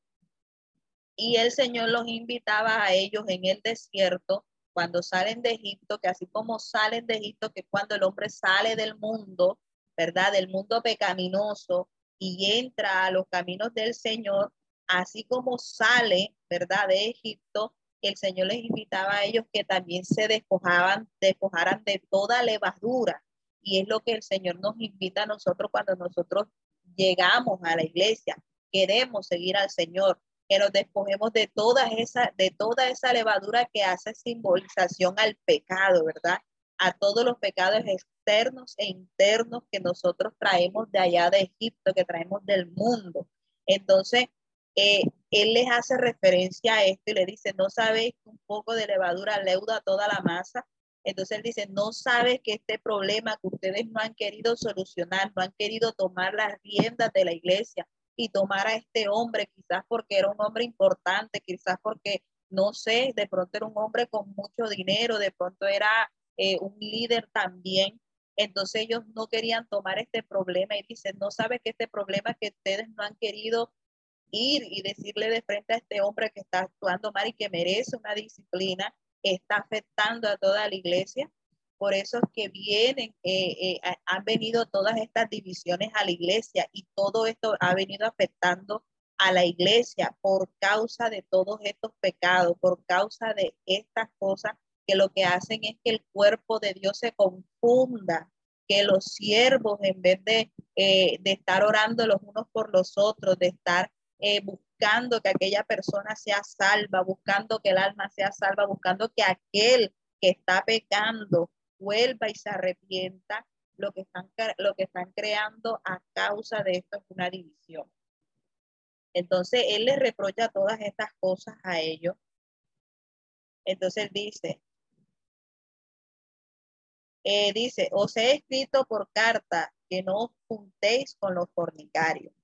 Y el Señor los invitaba a ellos en el desierto cuando salen de Egipto, que así como salen de Egipto, que cuando el hombre sale del mundo, ¿verdad? Del mundo pecaminoso y entra a los caminos del Señor, así como sale, ¿verdad? De Egipto, el Señor les invitaba a ellos que también se despojaban, despojaran de toda levadura. Y es lo que el Señor nos invita a nosotros cuando nosotros llegamos a la iglesia, queremos seguir al Señor, que nos despojemos de toda esa, de toda esa levadura que hace simbolización al pecado, ¿verdad? A todos los pecados externos e internos que nosotros traemos de allá de Egipto, que traemos del mundo. Entonces, eh, él les hace referencia a esto y le dice, no sabes que un poco de levadura leuda toda la masa. Entonces él dice, no sabes que este problema que ustedes no han querido solucionar, no han querido tomar las riendas de la iglesia, y tomar a este hombre, quizás porque era un hombre importante, quizás porque no sé, de pronto era un hombre con mucho dinero, de pronto era eh, un líder también. Entonces ellos no querían tomar este problema y dicen, no sabe que este problema que ustedes no han querido ir y decirle de frente a este hombre que está actuando mal y que merece una disciplina, está afectando a toda la iglesia. Por eso es que vienen, eh, eh, han venido todas estas divisiones a la iglesia y todo esto ha venido afectando a la iglesia por causa de todos estos pecados, por causa de estas cosas que lo que hacen es que el cuerpo de Dios se confunda, que los siervos en vez de, eh, de estar orando los unos por los otros, de estar eh, buscando que aquella persona sea salva, buscando que el alma sea salva, buscando que aquel que está pecando vuelva y se arrepienta, lo que están, lo que están creando a causa de esto es una división. Entonces, él le reprocha todas estas cosas a ellos. Entonces, él dice, eh, dice, os he escrito por carta que no os juntéis con los fornicarios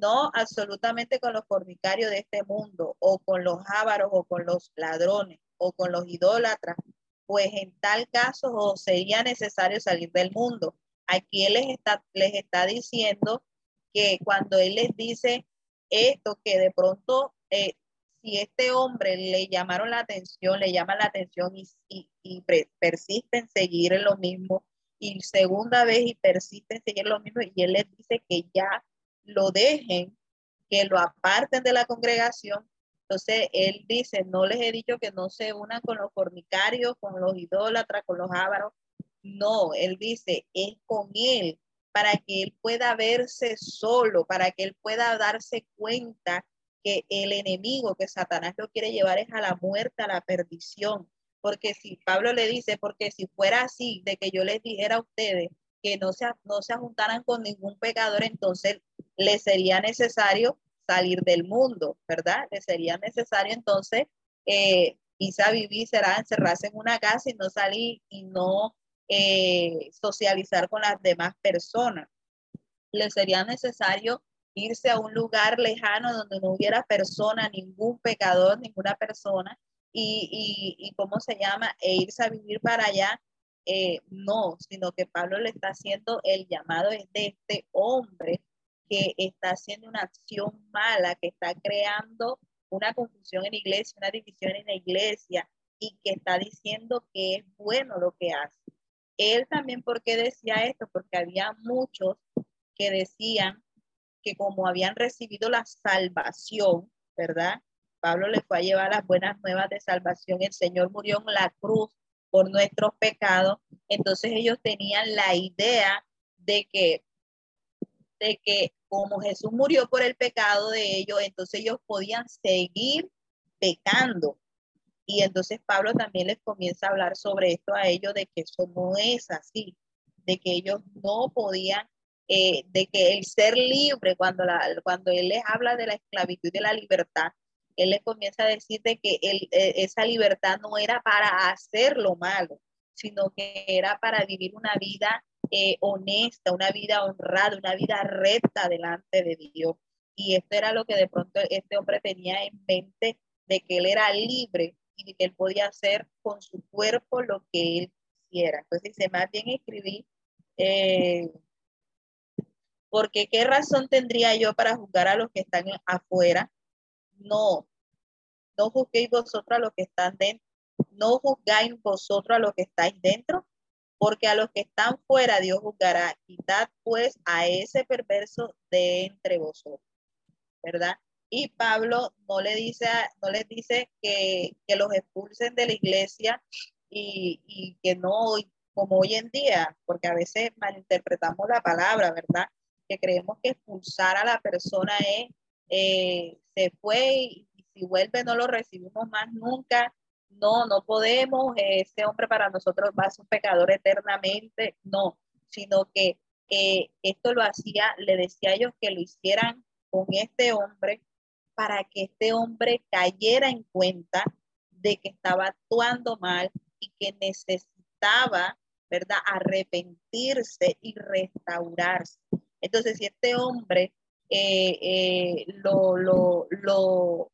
no absolutamente con los fornicarios de este mundo, o con los ávaros, o con los ladrones, o con los idólatras, pues en tal caso os sería necesario salir del mundo. Aquí él les está, les está diciendo que cuando él les dice esto, que de pronto, eh, si este hombre le llamaron la atención, le llama la atención y, persiste en seguir lo mismo, y segunda vez y persiste en seguir lo mismo, y él les dice que ya lo dejen, que lo aparten de la congregación. Entonces él dice, no les he dicho que no se unan con los fornicarios, con los idólatras, con los ávaros. No, él dice, es con él, para que él pueda verse solo, para que él pueda darse cuenta que el enemigo, que Satanás lo quiere llevar es a la muerte, a la perdición. Porque si Pablo le dice, porque si fuera así, de que yo les dijera a ustedes que no se, no se juntaran con ningún pecador, entonces le sería necesario salir del mundo, ¿verdad? Le sería necesario entonces eh, quizá vivir, será encerrarse en una casa y no salir y no eh, socializar con las demás personas. Le sería necesario irse a un lugar lejano donde no hubiera persona, ningún pecador, ninguna persona, y, y, ¿cómo se llama? E irse a vivir para allá. Eh, no, sino que Pablo le está haciendo el llamado es de este hombre que está haciendo una acción mala, que está creando una confusión en la iglesia, una división en la iglesia y que está diciendo que es bueno lo que hace. Él también, ¿por qué decía esto? Porque había muchos que decían que como habían recibido la salvación, ¿verdad? Pablo le fue a llevar las buenas nuevas de salvación. El Señor murió en la cruz por nuestros pecados. Entonces ellos tenían la idea de que, de que como Jesús murió por el pecado de ellos, entonces ellos podían seguir pecando. Y entonces Pablo también les comienza a hablar sobre esto a ellos, de que eso no es así, de que ellos no podían, eh, de que el ser libre, cuando, la, cuando él les habla de la esclavitud y de la libertad, él les comienza a decir de que eh, esa libertad no era para hacer lo malo, sino que era para vivir una vida eh, honesta, una vida honrada, una vida recta delante de Dios. Y esto era lo que de pronto este hombre tenía en mente, de que él era libre y que él podía hacer con su cuerpo lo que él quisiera. Entonces dice, más bien escribí, eh, porque qué razón tendría yo para juzgar a los que están afuera? No, no juzguéis vosotros a los que están dentro, no juzgáis vosotros a los que estáis dentro, porque a los que están fuera Dios juzgará. Quitad pues a ese perverso de entre vosotros, ¿verdad? Y Pablo no le dice, no les dice que, los expulsen de la iglesia y, y, que no, como hoy en día, porque a veces malinterpretamos la palabra, ¿verdad? Que creemos que expulsar a la persona es, eh, se fue y si vuelve no lo recibimos más nunca no, no podemos, ese hombre para nosotros va a ser un pecador eternamente, no, sino que esto lo hacía, le decía a ellos que lo hicieran con este hombre para que este hombre cayera en cuenta de que estaba actuando mal y que necesitaba, ¿verdad?, arrepentirse y restaurarse. Entonces, si este hombre eh, eh, lo, lo, lo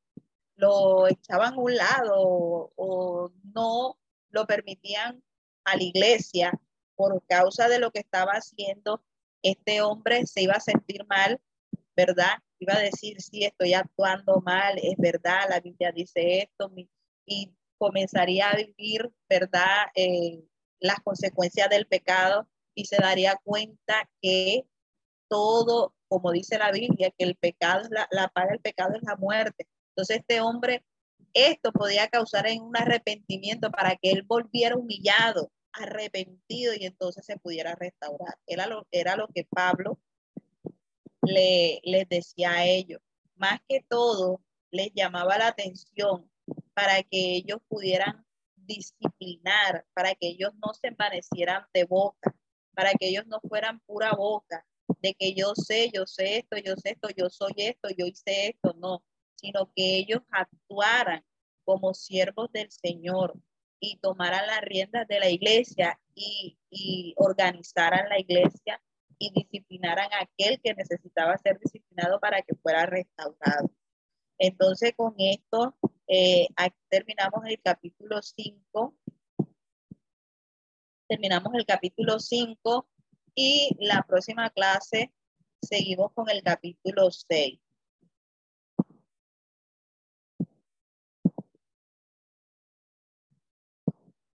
echaban a un lado o no lo permitían a la iglesia por causa de lo que estaba haciendo, este hombre se iba a sentir mal, ¿verdad? Iba a decir, sí, estoy actuando mal, es verdad, la Biblia dice esto, y comenzaría a vivir, ¿verdad? Eh, las consecuencias del pecado y se daría cuenta que todo, como dice la Biblia, que el pecado, la, la paga del pecado es la muerte. Entonces este hombre, esto podía causar en un arrepentimiento para que él volviera humillado, arrepentido y entonces se pudiera restaurar. Era lo, era lo que Pablo le, les decía a ellos. Más que todo, les llamaba la atención para que ellos pudieran disciplinar, para que ellos no se envanecieran de boca, para que ellos no fueran pura boca, de que yo sé, yo sé esto, yo sé esto, yo soy esto, yo hice esto, no, sino que ellos actuaran como siervos del Señor, y tomaran las riendas de la iglesia y, y organizaran la iglesia y disciplinaran a aquel que necesitaba ser disciplinado para que fuera restaurado. Entonces, con esto eh, terminamos el capítulo 5. Terminamos el capítulo 5 y la próxima clase seguimos con el capítulo 6.